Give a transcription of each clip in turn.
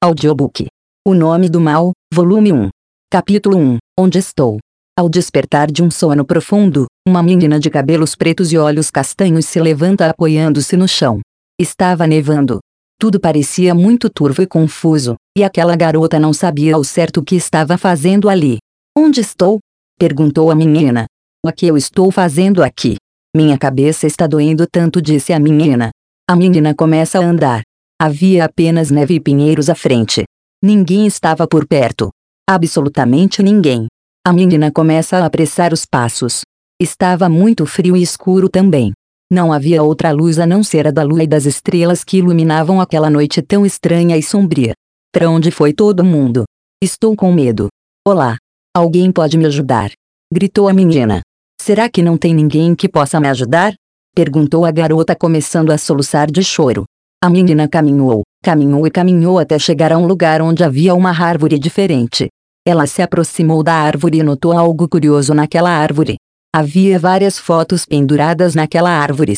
Audiobook. O Nome do Mal, Volume 1. Capítulo 1. Onde estou? Ao despertar de um sono profundo, uma menina de cabelos pretos e olhos castanhos se levanta apoiando-se no chão. Estava nevando. Tudo parecia muito turvo e confuso, e aquela garota não sabia ao certo o que estava fazendo ali. Onde estou? perguntou a menina. O que eu estou fazendo aqui? Minha cabeça está doendo tanto, disse a menina. A menina começa a andar. Havia apenas neve e pinheiros à frente. Ninguém estava por perto. Absolutamente ninguém. A menina começa a apressar os passos. Estava muito frio e escuro também. Não havia outra luz a não ser a da lua e das estrelas que iluminavam aquela noite tão estranha e sombria. Para onde foi todo mundo? Estou com medo. Olá. Alguém pode me ajudar? Gritou a menina. Será que não tem ninguém que possa me ajudar? Perguntou a garota começando a soluçar de choro. A menina caminhou, caminhou e caminhou até chegar a um lugar onde havia uma árvore diferente. Ela se aproximou da árvore e notou algo curioso naquela árvore. Havia várias fotos penduradas naquela árvore.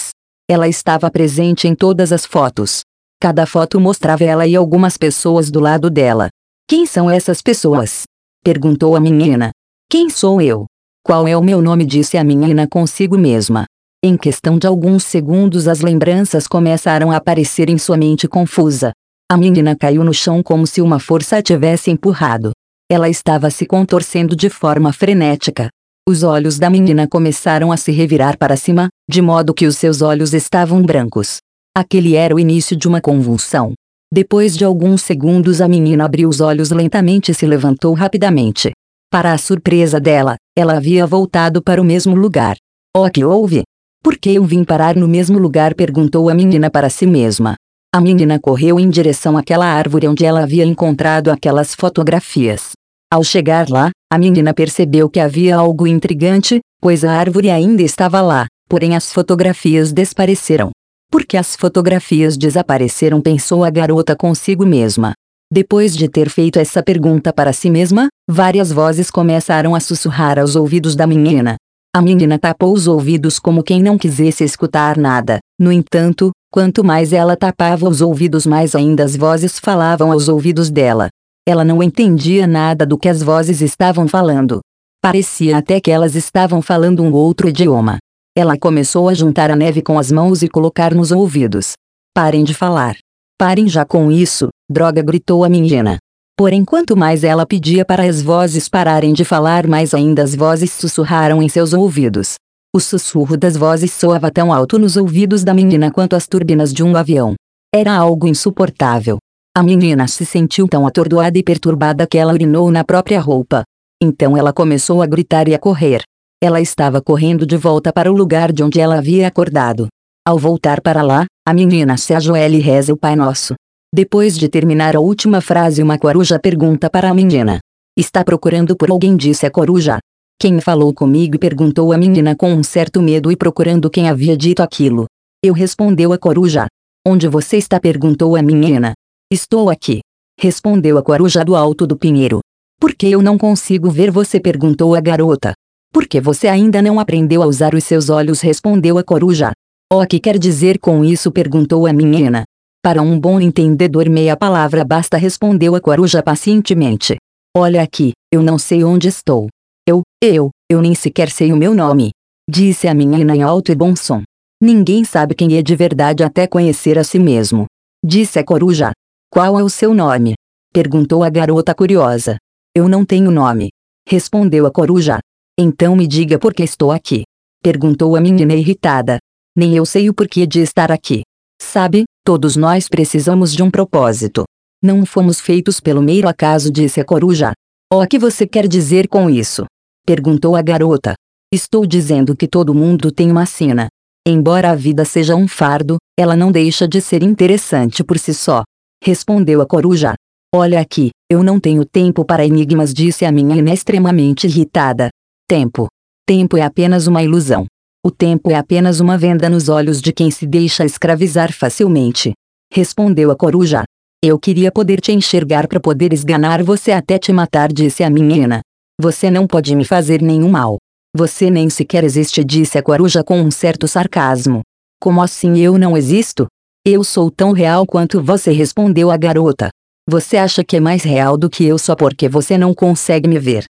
Ela estava presente em todas as fotos. Cada foto mostrava ela e algumas pessoas do lado dela. Quem são essas pessoas? Perguntou a menina. Quem sou eu? Qual é o meu nome? disse a menina consigo mesma. Em questão de alguns segundos as lembranças começaram a aparecer em sua mente confusa. A menina caiu no chão como se uma força a tivesse empurrado. Ela estava se contorcendo de forma frenética. Os olhos da menina começaram a se revirar para cima, de modo que os seus olhos estavam brancos. Aquele era o início de uma convulsão. Depois de alguns segundos, a menina abriu os olhos lentamente e se levantou rapidamente. Para a surpresa dela, ela havia voltado para o mesmo lugar. Oh, que houve? Por que eu vim parar no mesmo lugar? perguntou a menina para si mesma. A menina correu em direção àquela árvore onde ela havia encontrado aquelas fotografias. Ao chegar lá, a menina percebeu que havia algo intrigante, pois a árvore ainda estava lá, porém as fotografias desapareceram. Por que as fotografias desapareceram? pensou a garota consigo mesma. Depois de ter feito essa pergunta para si mesma, várias vozes começaram a sussurrar aos ouvidos da menina. A menina tapou os ouvidos como quem não quisesse escutar nada. No entanto, quanto mais ela tapava os ouvidos, mais ainda as vozes falavam aos ouvidos dela. Ela não entendia nada do que as vozes estavam falando. Parecia até que elas estavam falando um outro idioma. Ela começou a juntar a neve com as mãos e colocar nos ouvidos. Parem de falar. Parem já com isso, droga gritou a menina. Porém, quanto mais ela pedia para as vozes pararem de falar, mais ainda as vozes sussurraram em seus ouvidos. O sussurro das vozes soava tão alto nos ouvidos da menina quanto as turbinas de um avião. Era algo insuportável. A menina se sentiu tão atordoada e perturbada que ela urinou na própria roupa. Então ela começou a gritar e a correr. Ela estava correndo de volta para o lugar de onde ela havia acordado. Ao voltar para lá, a menina se ajoelha e reza o Pai Nosso. Depois de terminar a última frase, uma coruja pergunta para a menina: Está procurando por alguém? disse a coruja. Quem falou comigo? perguntou a menina com um certo medo e procurando quem havia dito aquilo. Eu respondeu a coruja. Onde você está? perguntou a menina. Estou aqui. Respondeu a coruja do alto do pinheiro. Por que eu não consigo ver você? perguntou a garota. Porque você ainda não aprendeu a usar os seus olhos? respondeu a coruja. O que quer dizer com isso? perguntou a menina. Para um bom entendedor, meia palavra basta, respondeu a coruja pacientemente. Olha aqui, eu não sei onde estou. Eu, eu, eu nem sequer sei o meu nome. Disse a menina em alto e bom som. Ninguém sabe quem é de verdade até conhecer a si mesmo. Disse a coruja. Qual é o seu nome? Perguntou a garota curiosa. Eu não tenho nome. Respondeu a coruja. Então me diga por que estou aqui. Perguntou a menina irritada. Nem eu sei o porquê de estar aqui. Sabe, todos nós precisamos de um propósito. Não fomos feitos pelo mero acaso, disse a coruja. O que você quer dizer com isso? Perguntou a garota. Estou dizendo que todo mundo tem uma sina. Embora a vida seja um fardo, ela não deixa de ser interessante por si só. Respondeu a coruja. Olha aqui, eu não tenho tempo para enigmas, disse a menina extremamente irritada. Tempo. Tempo é apenas uma ilusão. O tempo é apenas uma venda nos olhos de quem se deixa escravizar facilmente. Respondeu a coruja. Eu queria poder te enxergar para poder esganar você até te matar, disse a menina. Você não pode me fazer nenhum mal. Você nem sequer existe, disse a coruja com um certo sarcasmo. Como assim eu não existo? Eu sou tão real quanto você, respondeu a garota. Você acha que é mais real do que eu só porque você não consegue me ver?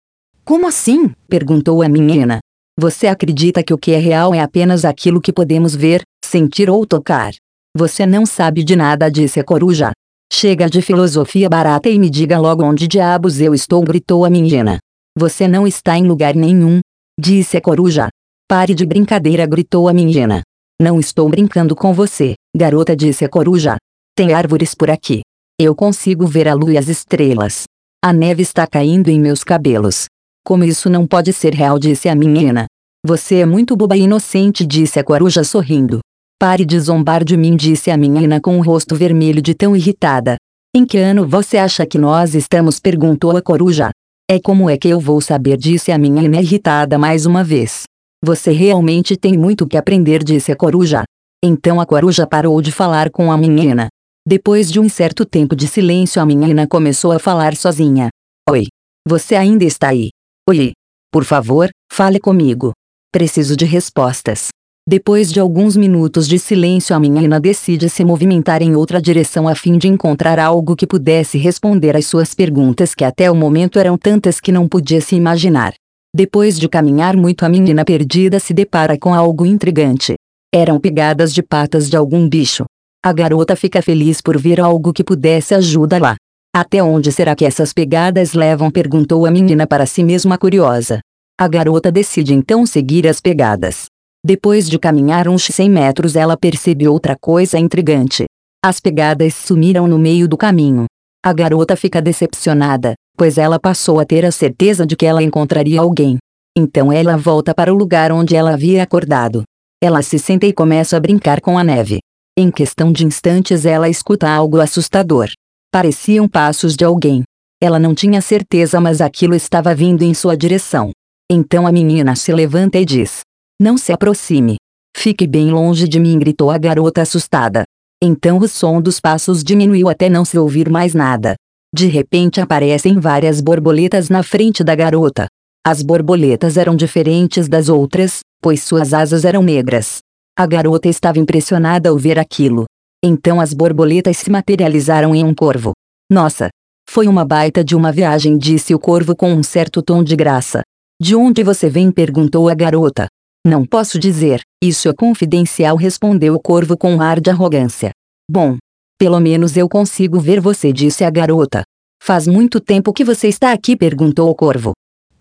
Como assim? perguntou a menina. Você acredita que o que é real é apenas aquilo que podemos ver, sentir ou tocar? Você não sabe de nada, disse a coruja. Chega de filosofia barata e me diga logo onde diabos eu estou, gritou a menina. Você não está em lugar nenhum, disse a coruja. Pare de brincadeira, gritou a menina. Não estou brincando com você, garota, disse a coruja. Tem árvores por aqui. Eu consigo ver a lua e as estrelas. A neve está caindo em meus cabelos. Como isso não pode ser real, disse a menina. Você é muito boba e inocente, disse a coruja sorrindo. Pare de zombar de mim, disse a menina com o rosto vermelho de tão irritada. Em que ano você acha que nós estamos? perguntou a coruja. É como é que eu vou saber? disse a menina irritada mais uma vez. Você realmente tem muito que aprender, disse a coruja. Então a coruja parou de falar com a menina. Depois de um certo tempo de silêncio, a menina começou a falar sozinha. Oi. Você ainda está aí? Oi. Por favor, fale comigo. Preciso de respostas. Depois de alguns minutos de silêncio, a menina decide se movimentar em outra direção a fim de encontrar algo que pudesse responder às suas perguntas, que até o momento eram tantas que não podia se imaginar. Depois de caminhar muito, a menina perdida se depara com algo intrigante. Eram pegadas de patas de algum bicho. A garota fica feliz por ver algo que pudesse ajudá-la. Até onde será que essas pegadas levam? perguntou a menina para si mesma curiosa. A garota decide então seguir as pegadas. Depois de caminhar uns 100 metros, ela percebe outra coisa intrigante. As pegadas sumiram no meio do caminho. A garota fica decepcionada, pois ela passou a ter a certeza de que ela encontraria alguém. Então ela volta para o lugar onde ela havia acordado. Ela se senta e começa a brincar com a neve. Em questão de instantes ela escuta algo assustador. Pareciam passos de alguém. Ela não tinha certeza, mas aquilo estava vindo em sua direção. Então a menina se levanta e diz: não se aproxime. Fique bem longe de mim, gritou a garota assustada. Então o som dos passos diminuiu até não se ouvir mais nada. De repente aparecem várias borboletas na frente da garota. As borboletas eram diferentes das outras, pois suas asas eram negras. A garota estava impressionada ao ver aquilo. Então as borboletas se materializaram em um corvo. Nossa! Foi uma baita de uma viagem, disse o corvo com um certo tom de graça. De onde você vem? perguntou a garota. Não posso dizer, isso é confidencial, respondeu o corvo com um ar de arrogância. Bom, pelo menos eu consigo ver você, disse a garota. Faz muito tempo que você está aqui? perguntou o corvo.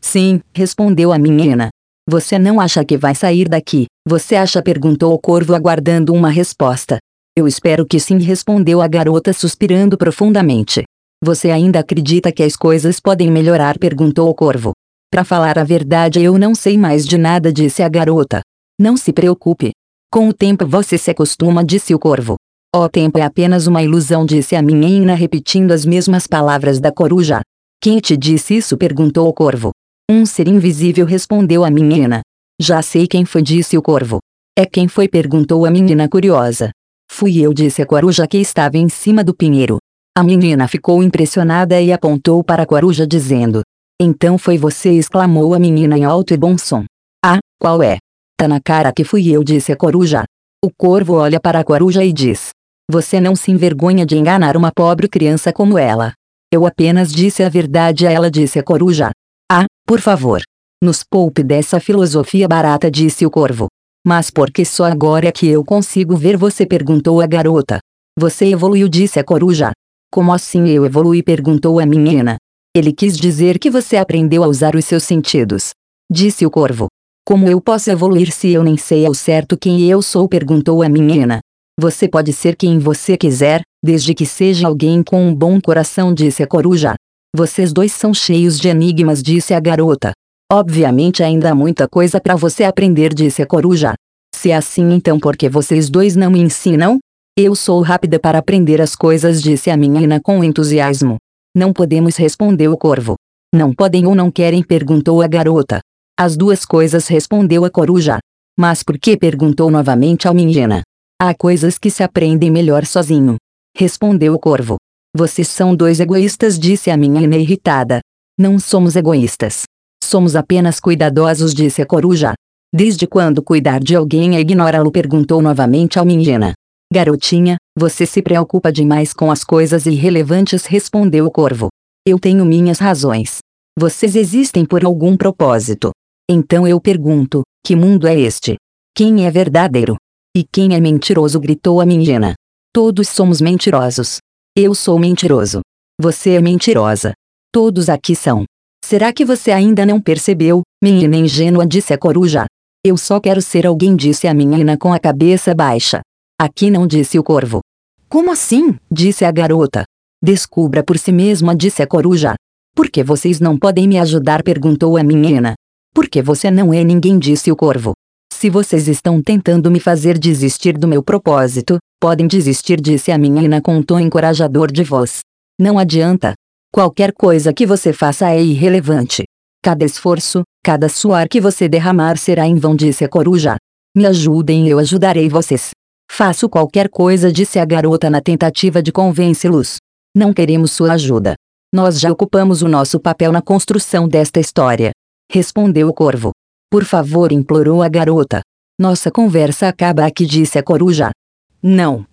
Sim, respondeu a menina. Você não acha que vai sair daqui? Você acha? perguntou o corvo, aguardando uma resposta. Eu espero que sim, respondeu a garota, suspirando profundamente. Você ainda acredita que as coisas podem melhorar? perguntou o corvo. Para falar a verdade, eu não sei mais de nada, disse a garota. Não se preocupe. Com o tempo você se acostuma, disse o corvo. O tempo é apenas uma ilusão, disse a menina repetindo as mesmas palavras da coruja. Quem te disse isso? perguntou o corvo. Um ser invisível respondeu a menina. Já sei quem foi, disse o corvo. É quem foi? perguntou a menina curiosa. Fui eu, disse a coruja que estava em cima do pinheiro. A menina ficou impressionada e apontou para a coruja dizendo: então foi você, exclamou a menina em alto e bom som. Ah, qual é? Tá na cara que fui eu, disse a coruja. O corvo olha para a coruja e diz: Você não se envergonha de enganar uma pobre criança como ela. Eu apenas disse a verdade a ela, disse a coruja. Ah, por favor. Nos poupe dessa filosofia barata, disse o corvo. Mas por que só agora é que eu consigo ver você? perguntou a garota. Você evoluiu, disse a coruja. Como assim eu evolui? perguntou a menina. Ele quis dizer que você aprendeu a usar os seus sentidos. Disse o corvo. Como eu posso evoluir se eu nem sei ao certo quem eu sou? perguntou a menina. Você pode ser quem você quiser, desde que seja alguém com um bom coração, disse a coruja. Vocês dois são cheios de enigmas, disse a garota. Obviamente ainda há muita coisa para você aprender, disse a coruja. Se é assim, então por que vocês dois não me ensinam? Eu sou rápida para aprender as coisas, disse a menina com entusiasmo. Não podemos, respondeu o corvo. Não podem ou não querem? perguntou a garota. As duas coisas, respondeu a coruja. Mas por que? perguntou novamente a menina. Há coisas que se aprendem melhor sozinho. Respondeu o corvo. Vocês são dois egoístas, disse a menina irritada. Não somos egoístas. Somos apenas cuidadosos, disse a coruja. Desde quando cuidar de alguém é ignorá-lo? perguntou novamente a menina. Garotinha, Você se preocupa demais com as coisas irrelevantes, respondeu o corvo. Eu tenho minhas razões. Vocês existem por algum propósito. Então eu pergunto: que mundo é este? Quem é verdadeiro? E quem é mentiroso? gritou a menina. Todos somos mentirosos. Eu sou mentiroso. Você é mentirosa. Todos aqui são. Será que você ainda não percebeu, menina ingênua? disse a coruja. Eu só quero ser alguém, disse a menina com a cabeça baixa. Aqui não disse o corvo. Como assim? disse a garota. Descubra por si mesma, disse a coruja. Por que vocês não podem me ajudar? perguntou a menina. Porque você não é ninguém, disse o corvo. Se vocês estão tentando me fazer desistir do meu propósito, podem desistir, disse a menina com um tom encorajador de voz. Não adianta. Qualquer coisa que você faça é irrelevante. Cada esforço, cada suor que você derramar será em vão, disse a coruja. Me ajudem, eu ajudarei vocês. Faço qualquer coisa, disse a garota na tentativa de convencê-los. Não queremos sua ajuda. Nós já ocupamos o nosso papel na construção desta história. Respondeu o corvo. Por favor, implorou a garota. Nossa conversa acaba aqui, disse a coruja. Não.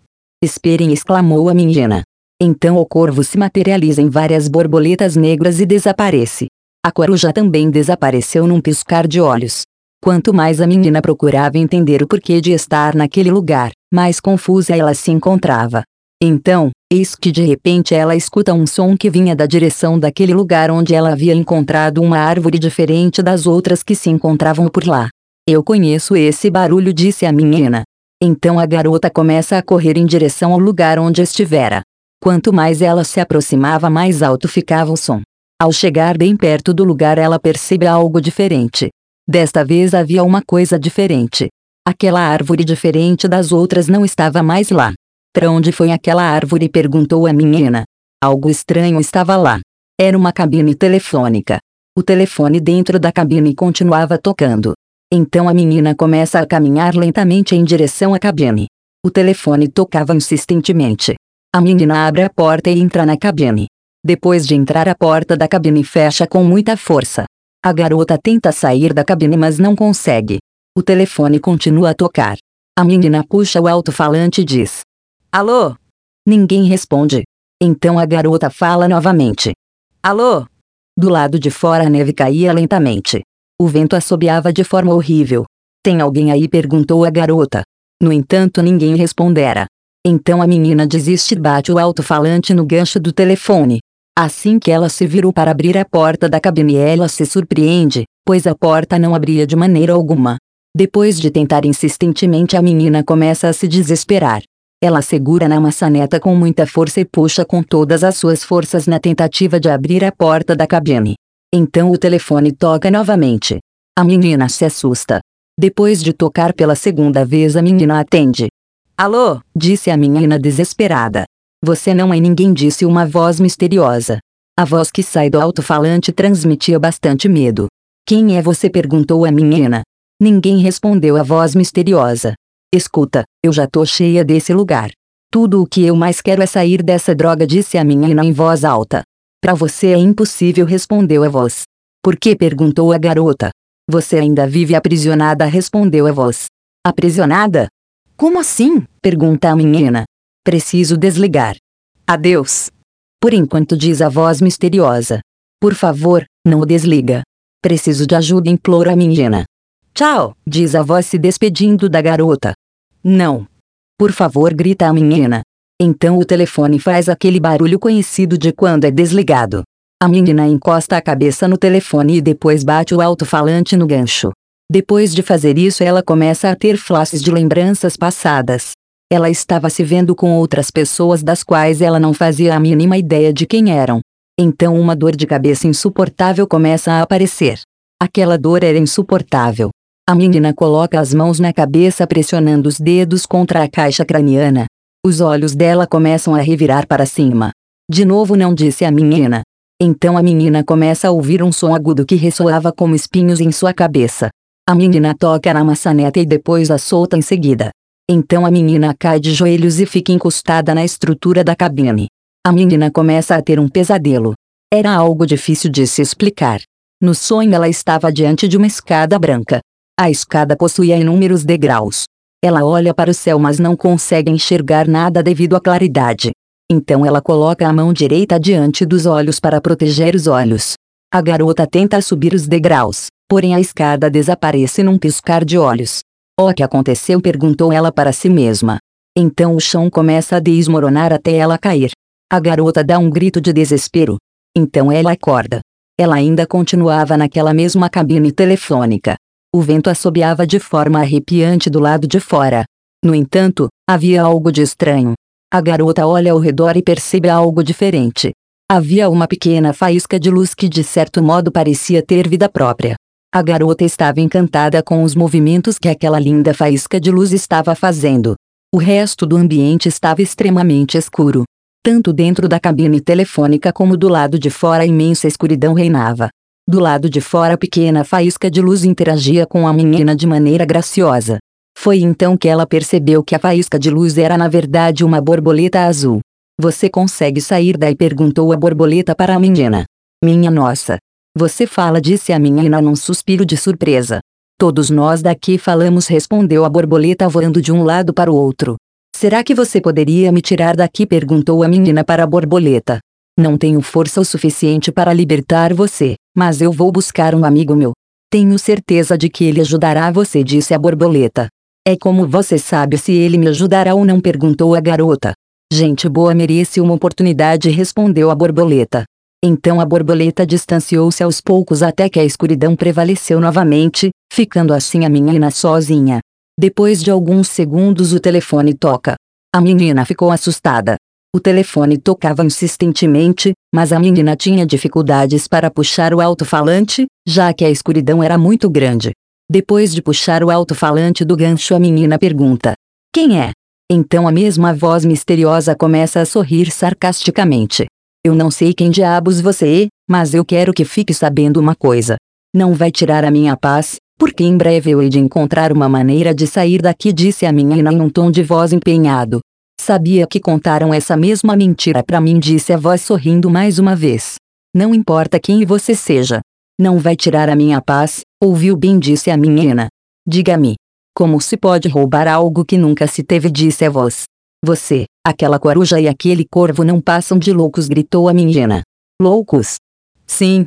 Esperem, exclamou a menina. Então o corvo se materializa em várias borboletas negras e desaparece. A coruja também desapareceu num piscar de olhos. Quanto mais a menina procurava entender o porquê de estar naquele lugar, mais confusa ela se encontrava. Então, eis que de repente ela escuta um som que vinha da direção daquele lugar onde ela havia encontrado uma árvore diferente das outras que se encontravam por lá. Eu conheço esse barulho, disse a menina. Então a garota começa a correr em direção ao lugar onde estivera. Quanto mais ela se aproximava, mais alto ficava o som. Ao chegar bem perto do lugar, ela percebe algo diferente. Desta vez havia uma coisa diferente. Aquela árvore diferente das outras não estava mais lá. Para onde foi aquela árvore? perguntou a menina. Algo estranho estava lá. Era uma cabine telefônica. O telefone dentro da cabine continuava tocando. Então a menina começa a caminhar lentamente em direção à cabine. O telefone tocava insistentemente. A menina abre a porta e entra na cabine. Depois de entrar, a porta da cabine fecha com muita força. A garota tenta sair da cabine mas não consegue. O telefone continua a tocar. A menina puxa o alto-falante e diz: Alô? Ninguém responde. Então a garota fala novamente: Alô? Do lado de fora a neve caía lentamente. O vento assobiava de forma horrível. Tem alguém aí? perguntou a garota. No entanto, ninguém respondera. Então a menina desiste e bate o alto-falante no gancho do telefone. Assim que ela se virou para abrir a porta da cabine, ela se surpreende, pois a porta não abria de maneira alguma. Depois de tentar insistentemente, a menina começa a se desesperar. Ela segura na maçaneta com muita força e puxa com todas as suas forças na tentativa de abrir a porta da cabine. Então o telefone toca novamente. A menina se assusta. Depois de tocar pela segunda vez, a menina atende. Alô, disse a menina desesperada. Você não é ninguém, disse uma voz misteriosa. A voz que sai do alto-falante transmitia bastante medo. Quem é você? perguntou a menina. Ninguém respondeu a voz misteriosa. Escuta, eu já tô cheia desse lugar. Tudo o que eu mais quero é sair dessa droga, disse a menina em voz alta. Para você é impossível, respondeu a voz. Por que? perguntou a garota. Você ainda vive aprisionada, respondeu a voz. Aprisionada? Como assim? pergunta a menina. Preciso desligar. Adeus. Por enquanto diz a voz misteriosa. Por favor, não o desliga. Preciso de ajuda, implora a menina. Tchau, diz a voz se despedindo da garota. Não. Por favor, grita a menina. Então o telefone faz aquele barulho conhecido de quando é desligado. A menina encosta a cabeça no telefone e depois bate o alto-falante no gancho. Depois de fazer isso, ela começa a ter flashes de lembranças passadas. Ela estava se vendo com outras pessoas das quais ela não fazia a mínima ideia de quem eram. Então uma dor de cabeça insuportável começa a aparecer. Aquela dor era insuportável. A menina coloca as mãos na cabeça pressionando os dedos contra a caixa craniana. Os olhos dela começam a revirar para cima. De novo não disse a menina. Então a menina começa a ouvir um som agudo que ressoava como espinhos em sua cabeça. A menina toca na maçaneta e depois a solta em seguida. Então a menina cai de joelhos e fica encostada na estrutura da cabine. A menina começa a ter um pesadelo. Era algo difícil de se explicar. No sonho ela estava diante de uma escada branca. A escada possuía inúmeros degraus. Ela olha para o céu mas não consegue enxergar nada devido à claridade. Então ela coloca a mão direita diante dos olhos para proteger os olhos. A garota tenta subir os degraus, porém a escada desaparece num piscar de olhos. O que aconteceu? perguntou ela para si mesma. Então o chão começa a desmoronar até ela cair. A garota dá um grito de desespero. Então ela acorda. Ela ainda continuava naquela mesma cabine telefônica. O vento assobiava de forma arrepiante do lado de fora. No entanto, havia algo de estranho. A garota olha ao redor e percebe algo diferente. Havia uma pequena faísca de luz que de certo modo parecia ter vida própria. A garota estava encantada com os movimentos que aquela linda faísca de luz estava fazendo. O resto do ambiente estava extremamente escuro. Tanto dentro da cabine telefônica como do lado de fora a imensa escuridão reinava. Do lado de fora a pequena faísca de luz interagia com a menina de maneira graciosa. Foi então que ela percebeu que a faísca de luz era na verdade uma borboleta azul. Você consegue sair daí? perguntou a borboleta para a menina. Minha nossa. Você fala, disse a menina num suspiro de surpresa. Todos nós daqui falamos, respondeu a borboleta voando de um lado para o outro. Será que você poderia me tirar daqui? perguntou a menina para a borboleta. Não tenho força o suficiente para libertar você, mas eu vou buscar um amigo meu. Tenho certeza de que ele ajudará você, disse a borboleta. É como você sabe se ele me ajudará ou não? perguntou a garota. Gente boa merece uma oportunidade, respondeu a borboleta. Então a borboleta distanciou-se aos poucos até que a escuridão prevaleceu novamente, ficando assim a menina sozinha. Depois de alguns segundos o telefone toca. A menina ficou assustada. O telefone tocava insistentemente, mas a menina tinha dificuldades para puxar o alto-falante, já que a escuridão era muito grande. Depois de puxar o alto-falante do gancho, a menina pergunta: Quem é? Então a mesma voz misteriosa começa a sorrir sarcasticamente. Eu não sei quem diabos você é, mas eu quero que fique sabendo uma coisa. Não vai tirar a minha paz, porque em breve eu hei de encontrar uma maneira de sair daqui, disse a menina em um tom de voz empenhado. Sabia que contaram essa mesma mentira para mim, disse a voz sorrindo mais uma vez. Não importa quem você seja. Não vai tirar a minha paz, ouviu bem, disse a menina. Diga-me. Como se pode roubar algo que nunca se teve, disse a voz. Você, aquela coruja e aquele corvo não passam de loucos, gritou a menina. Loucos? Sim.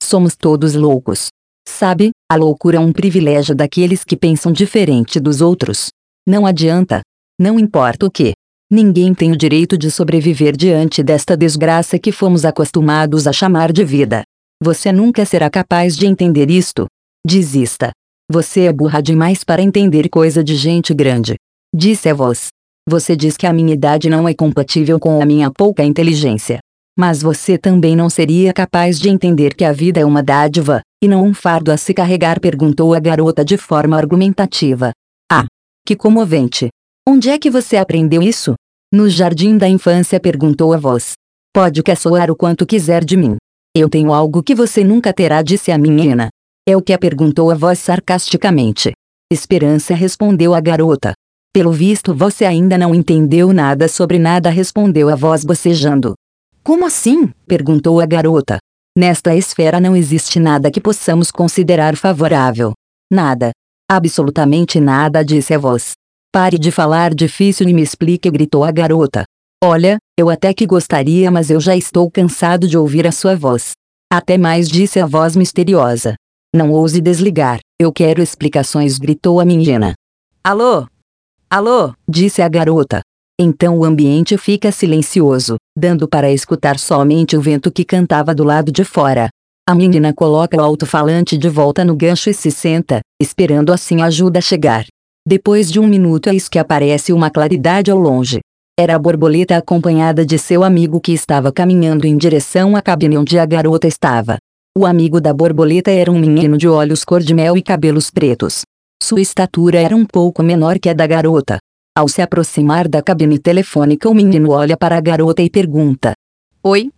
Somos todos loucos. Sabe, a loucura é um privilégio daqueles que pensam diferente dos outros. Não adianta. Não importa o que. Ninguém tem o direito de sobreviver diante desta desgraça que fomos acostumados a chamar de vida. Você nunca será capaz de entender isto. Desista. Você é burra demais para entender coisa de gente grande. Disse a voz. Você diz que a minha idade não é compatível com a minha pouca inteligência. Mas você também não seria capaz de entender que a vida é uma dádiva, e não um fardo a se carregar? perguntou a garota de forma argumentativa. Ah! Que comovente! Onde é que você aprendeu isso? No jardim da infância perguntou a voz. Pode caçoar o quanto quiser de mim. Eu tenho algo que você nunca terá, disse a menina. É o que a perguntou a voz sarcasticamente. Esperança respondeu a garota. Pelo visto você ainda não entendeu nada sobre nada, respondeu a voz bocejando. Como assim? perguntou a garota. Nesta esfera não existe nada que possamos considerar favorável. Nada. Absolutamente nada, disse a voz. Pare de falar difícil e me explique, gritou a garota. Olha, eu até que gostaria, mas eu já estou cansado de ouvir a sua voz. Até mais, disse a voz misteriosa. Não ouse desligar, eu quero explicações, gritou a menina. Alô? Alô? disse a garota. Então o ambiente fica silencioso, dando para escutar somente o vento que cantava do lado de fora. A menina coloca o alto-falante de volta no gancho e se senta, esperando assim a ajuda chegar. Depois de um minuto eis que aparece uma claridade ao longe. Era a borboleta acompanhada de seu amigo que estava caminhando em direção à cabine onde a garota estava. O amigo da borboleta era um menino de olhos cor de mel e cabelos pretos. Sua estatura era um pouco menor que a da garota. Ao se aproximar da cabine telefônica, o menino olha para a garota e pergunta: Oi?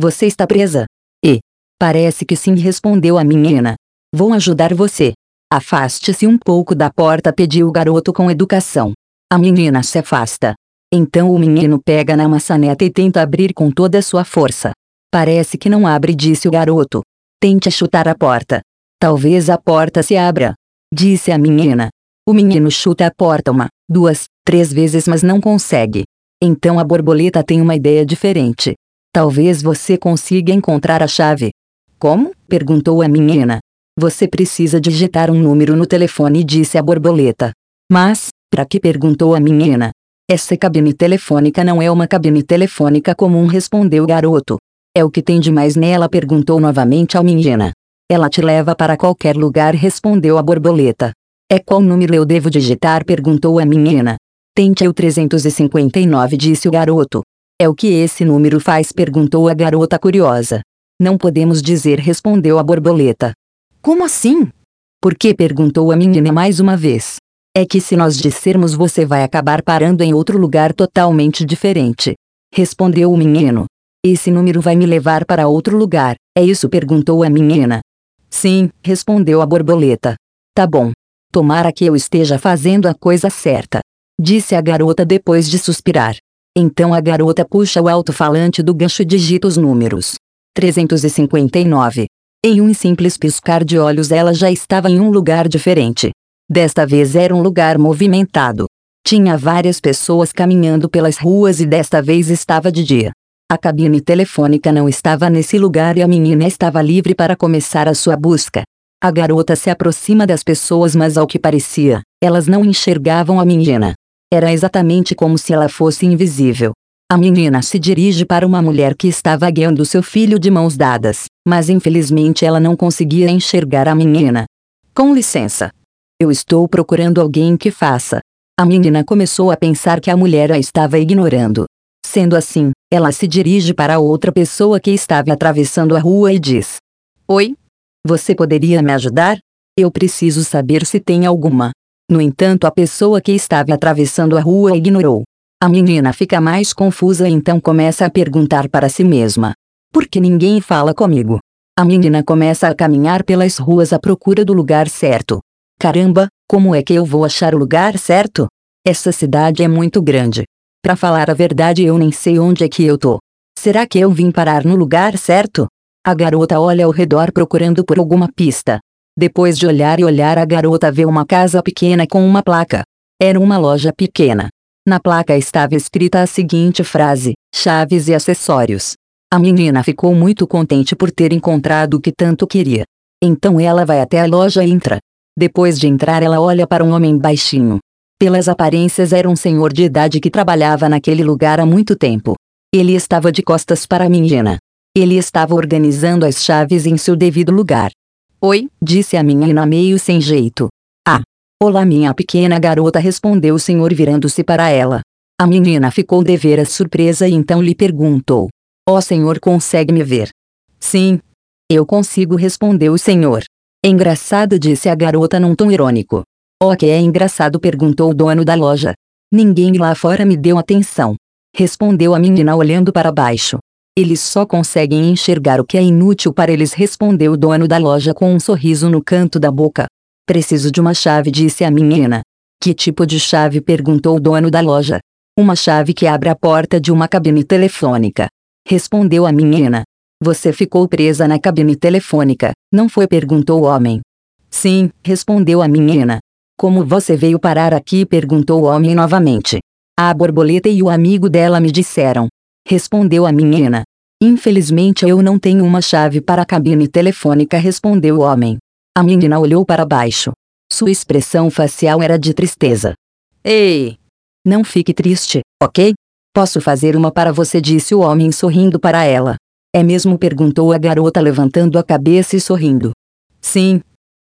Você está presa? E? Parece que sim, respondeu a menina. Vou ajudar você. Afaste-se um pouco da porta, pediu o garoto com educação. A menina se afasta. Então o menino pega na maçaneta e tenta abrir com toda a sua força. Parece que não abre, disse o garoto. Tente chutar a porta. Talvez a porta se abra. Disse a menina. O menino chuta a porta uma, duas, três vezes mas não consegue. Então a borboleta tem uma ideia diferente. Talvez você consiga encontrar a chave. Como? perguntou a menina. Você precisa digitar um número no telefone, disse a borboleta. Mas, para que? perguntou a menina. Essa cabine telefônica não é uma cabine telefônica comum, respondeu o garoto. É o que tem de mais nela? perguntou novamente a menina. Ela te leva para qualquer lugar, respondeu a borboleta. É qual número eu devo digitar? perguntou a menina. Tente o 359, disse o garoto. É o que esse número faz? perguntou a garota curiosa. Não podemos dizer, respondeu a borboleta. Como assim? Por que? perguntou a menina mais uma vez. É que se nós dissermos você vai acabar parando em outro lugar totalmente diferente. Respondeu o menino. Esse número vai me levar para outro lugar, é isso? perguntou a menina. Sim, respondeu a borboleta. Tá bom. Tomara que eu esteja fazendo a coisa certa. Disse a garota depois de suspirar. Então a garota puxa o alto-falante do gancho e digita os números. 359. Em um simples piscar de olhos ela já estava em um lugar diferente. Desta vez era um lugar movimentado. Tinha várias pessoas caminhando pelas ruas e desta vez estava de dia. A cabine telefônica não estava nesse lugar e a menina estava livre para começar a sua busca. A garota se aproxima das pessoas, mas ao que parecia, elas não enxergavam a menina. Era exatamente como se ela fosse invisível. A menina se dirige para uma mulher que estava guiando seu filho de mãos dadas, mas infelizmente ela não conseguia enxergar a menina. Com licença. Eu estou procurando alguém que faça. A menina começou a pensar que a mulher a estava ignorando. Sendo assim, ela se dirige para outra pessoa que estava atravessando a rua e diz: Oi? Você poderia me ajudar? Eu preciso saber se tem alguma. No entanto, a pessoa que estava atravessando a rua ignorou. A menina fica mais confusa e então começa a perguntar para si mesma: Por que ninguém fala comigo? A menina começa a caminhar pelas ruas à procura do lugar certo. Caramba, como é que eu vou achar o lugar certo? Essa cidade é muito grande. Para falar a verdade, eu nem sei onde é que eu tô. Será que eu vim parar no lugar certo? A garota olha ao redor procurando por alguma pista. Depois de olhar e olhar, a garota vê uma casa pequena com uma placa. Era uma loja pequena. Na placa estava escrita a seguinte frase: chaves e acessórios. A menina ficou muito contente por ter encontrado o que tanto queria. Então ela vai até a loja e entra. Depois de entrar, ela olha para um homem baixinho, pelas aparências era um senhor de idade que trabalhava naquele lugar há muito tempo. Ele estava de costas para a menina. Ele estava organizando as chaves em seu devido lugar. Oi, disse a menina meio sem jeito. Ah. Olá, minha pequena garota, respondeu o senhor virando-se para ela. A menina ficou deveras surpresa e então lhe perguntou: Ó oh, senhor, consegue me ver? Sim. Eu consigo, respondeu o senhor. Engraçado, disse a garota num tom irônico. O que é engraçado? perguntou o dono da loja. Ninguém lá fora me deu atenção. Respondeu a menina olhando para baixo. Eles só conseguem enxergar o que é inútil para eles, respondeu o dono da loja com um sorriso no canto da boca. Preciso de uma chave, disse a menina. Que tipo de chave? perguntou o dono da loja. Uma chave que abre a porta de uma cabine telefônica. Respondeu a menina. Você ficou presa na cabine telefônica, não foi? perguntou o homem. Sim, respondeu a menina. Como você veio parar aqui? perguntou o homem novamente. A borboleta e o amigo dela me disseram. Respondeu a menina. Infelizmente eu não tenho uma chave para a cabine telefônica, respondeu o homem. A menina olhou para baixo. Sua expressão facial era de tristeza. Ei! Não fique triste, ok? Posso fazer uma para você, disse o homem sorrindo para ela. É mesmo? perguntou a garota levantando a cabeça e sorrindo. Sim,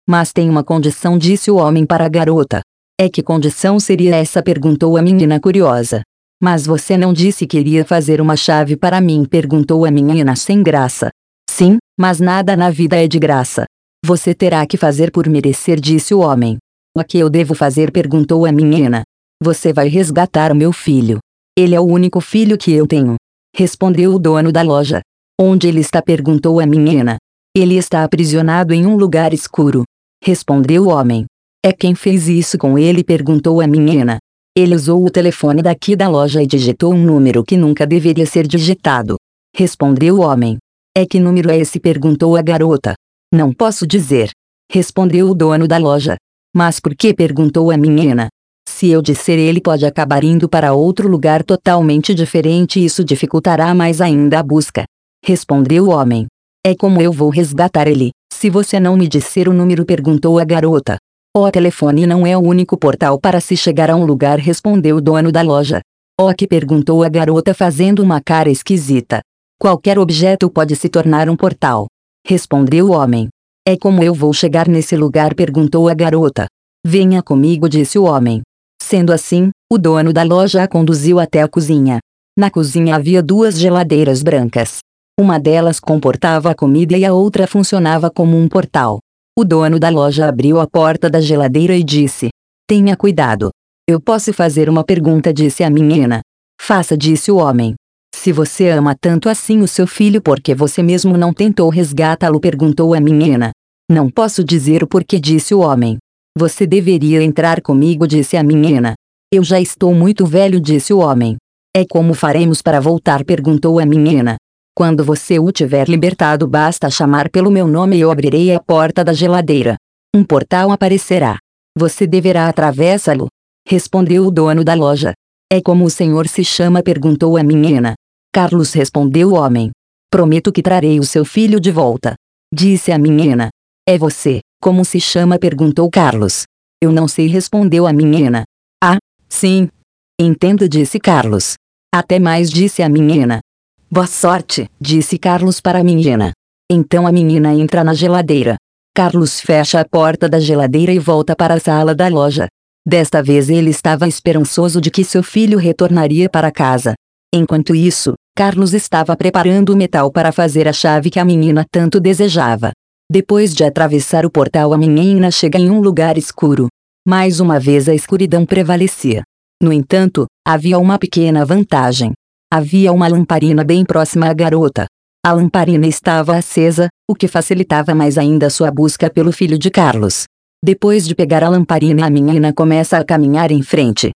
mas tem uma condição, disse o homem para a garota. É que condição seria essa? perguntou a menina curiosa. Mas você não disse que iria fazer uma chave para mim? perguntou a menina sem graça. Sim, mas nada na vida é de graça. Você terá que fazer por merecer, disse o homem. O que eu devo fazer? perguntou a menina. Você vai resgatar o meu filho. Ele é o único filho que eu tenho. Respondeu o dono da loja. Onde ele está? perguntou a menina. Ele está aprisionado em um lugar escuro. Respondeu o homem. É quem fez isso com ele? perguntou a menina. Ele usou o telefone daqui da loja e digitou um número que nunca deveria ser digitado. Respondeu o homem. É que número é esse? perguntou a garota. Não posso dizer. Respondeu o dono da loja. Mas por que? perguntou a menina. Se eu disser ele pode acabar indo para outro lugar totalmente diferente e isso dificultará mais ainda a busca. Respondeu o homem. É como eu vou resgatar ele, se você não me disser o número perguntou a garota. O telefone não é o único portal para se chegar a um lugar respondeu o dono da loja. O que perguntou a garota fazendo uma cara esquisita. Qualquer objeto pode se tornar um portal. Respondeu o homem. É como eu vou chegar nesse lugar? perguntou a garota. Venha comigo, disse o homem. Sendo assim, o dono da loja a conduziu até a cozinha. Na cozinha havia duas geladeiras brancas. Uma delas comportava a comida e a outra funcionava como um portal. O dono da loja abriu a porta da geladeira e disse: Tenha cuidado. Eu posso fazer uma pergunta, disse a menina. Faça, disse o homem. Se você ama tanto assim o seu filho, por que você mesmo não tentou resgatá-lo? perguntou a menina. Não posso dizer o porquê, disse o homem. Você deveria entrar comigo, disse a menina. Eu já estou muito velho, disse o homem. É como faremos para voltar? perguntou a menina. Quando você o tiver libertado, basta chamar pelo meu nome e eu abrirei a porta da geladeira. Um portal aparecerá. Você deverá atravessá-lo. Respondeu o dono da loja. É como o senhor se chama? perguntou a menina. Carlos respondeu o homem. Prometo que trarei o seu filho de volta. Disse a menina. É você, como se chama? perguntou Carlos. Eu não sei, respondeu a menina. Ah, sim. Entendo, disse Carlos. Até mais, disse a menina. Boa sorte, disse Carlos para a menina. Então a menina entra na geladeira. Carlos fecha a porta da geladeira e volta para a sala da loja. Desta vez ele estava esperançoso de que seu filho retornaria para casa. Enquanto isso, Carlos estava preparando o metal para fazer a chave que a menina tanto desejava. Depois de atravessar o portal, a menina chega em um lugar escuro. Mais uma vez a escuridão prevalecia. No entanto, havia uma pequena vantagem. Havia uma lamparina bem próxima à garota. A lamparina estava acesa, o que facilitava mais ainda sua busca pelo filho de Carlos. Depois de pegar a lamparina, a menina começa a caminhar em frente.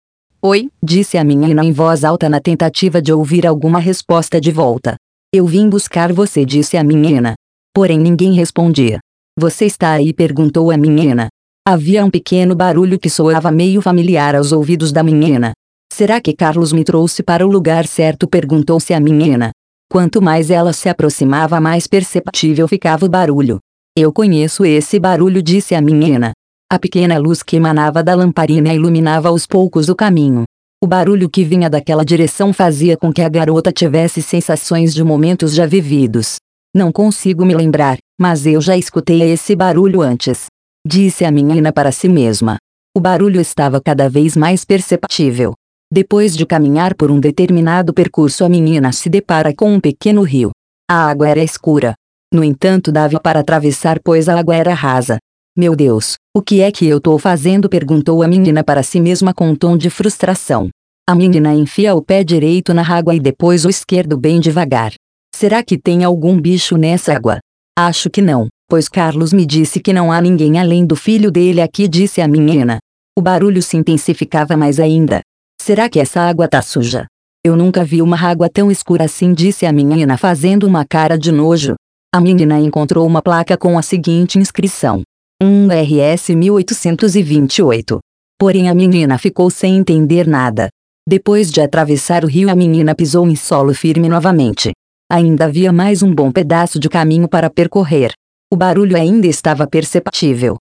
Oi, disse a menina em voz alta na tentativa de ouvir alguma resposta de volta. Eu vim buscar você, disse a menina. Porém ninguém respondia. Você está aí? perguntou a menina. Havia um pequeno barulho que soava meio familiar aos ouvidos da menina. Será que Carlos me trouxe para o lugar certo? perguntou-se a menina. Quanto mais ela se aproximava, mais perceptível ficava o barulho. Eu conheço esse barulho, disse a menina. A pequena luz que emanava da lamparina iluminava aos poucos o caminho. O barulho que vinha daquela direção fazia com que a garota tivesse sensações de momentos já vividos. Não consigo me lembrar, mas eu já escutei esse barulho antes. Disse a menina para si mesma. O barulho estava cada vez mais perceptível. Depois de caminhar por um determinado percurso, a menina se depara com um pequeno rio. A água era escura. No entanto, dava para atravessar, pois a água era rasa. Meu Deus, o que é que eu tô fazendo? perguntou a menina para si mesma com um tom de frustração. A menina enfia o pé direito na água e depois o esquerdo bem devagar. Será que tem algum bicho nessa água? Acho que não, pois Carlos me disse que não há ninguém além do filho dele aqui, disse a menina. O barulho se intensificava mais ainda. Será que essa água tá suja? Eu nunca vi uma água tão escura assim, disse a menina fazendo uma cara de nojo. A menina encontrou uma placa com a seguinte inscrição: 1 RS 1828. Porém a menina ficou sem entender nada. Depois de atravessar o rio, a menina pisou em solo firme novamente. Ainda havia mais um bom pedaço de caminho para percorrer. O barulho ainda estava perceptível.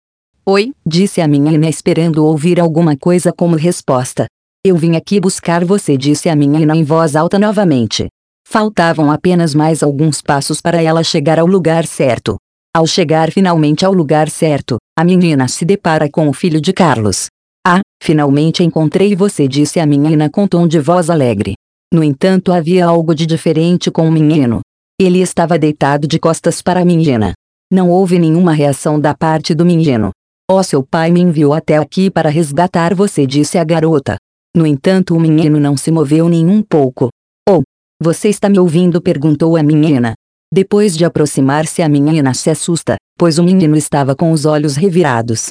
Oi, disse a menina esperando ouvir alguma coisa como resposta. Eu vim aqui buscar você, disse a menina em voz alta novamente. Faltavam apenas mais alguns passos para ela chegar ao lugar certo. Ao chegar finalmente ao lugar certo, a menina se depara com o filho de Carlos. Ah, finalmente encontrei você, disse a menina com tom de voz alegre. No entanto, havia algo de diferente com o menino. Ele estava deitado de costas para a menina. Não houve nenhuma reação da parte do menino. Oh, seu pai me enviou até aqui para resgatar você, disse a garota. No entanto, o menino não se moveu nem um pouco. Oh, você está me ouvindo? perguntou a menina. Depois de aproximar-se a menina se assusta, pois o menino estava com os olhos revirados.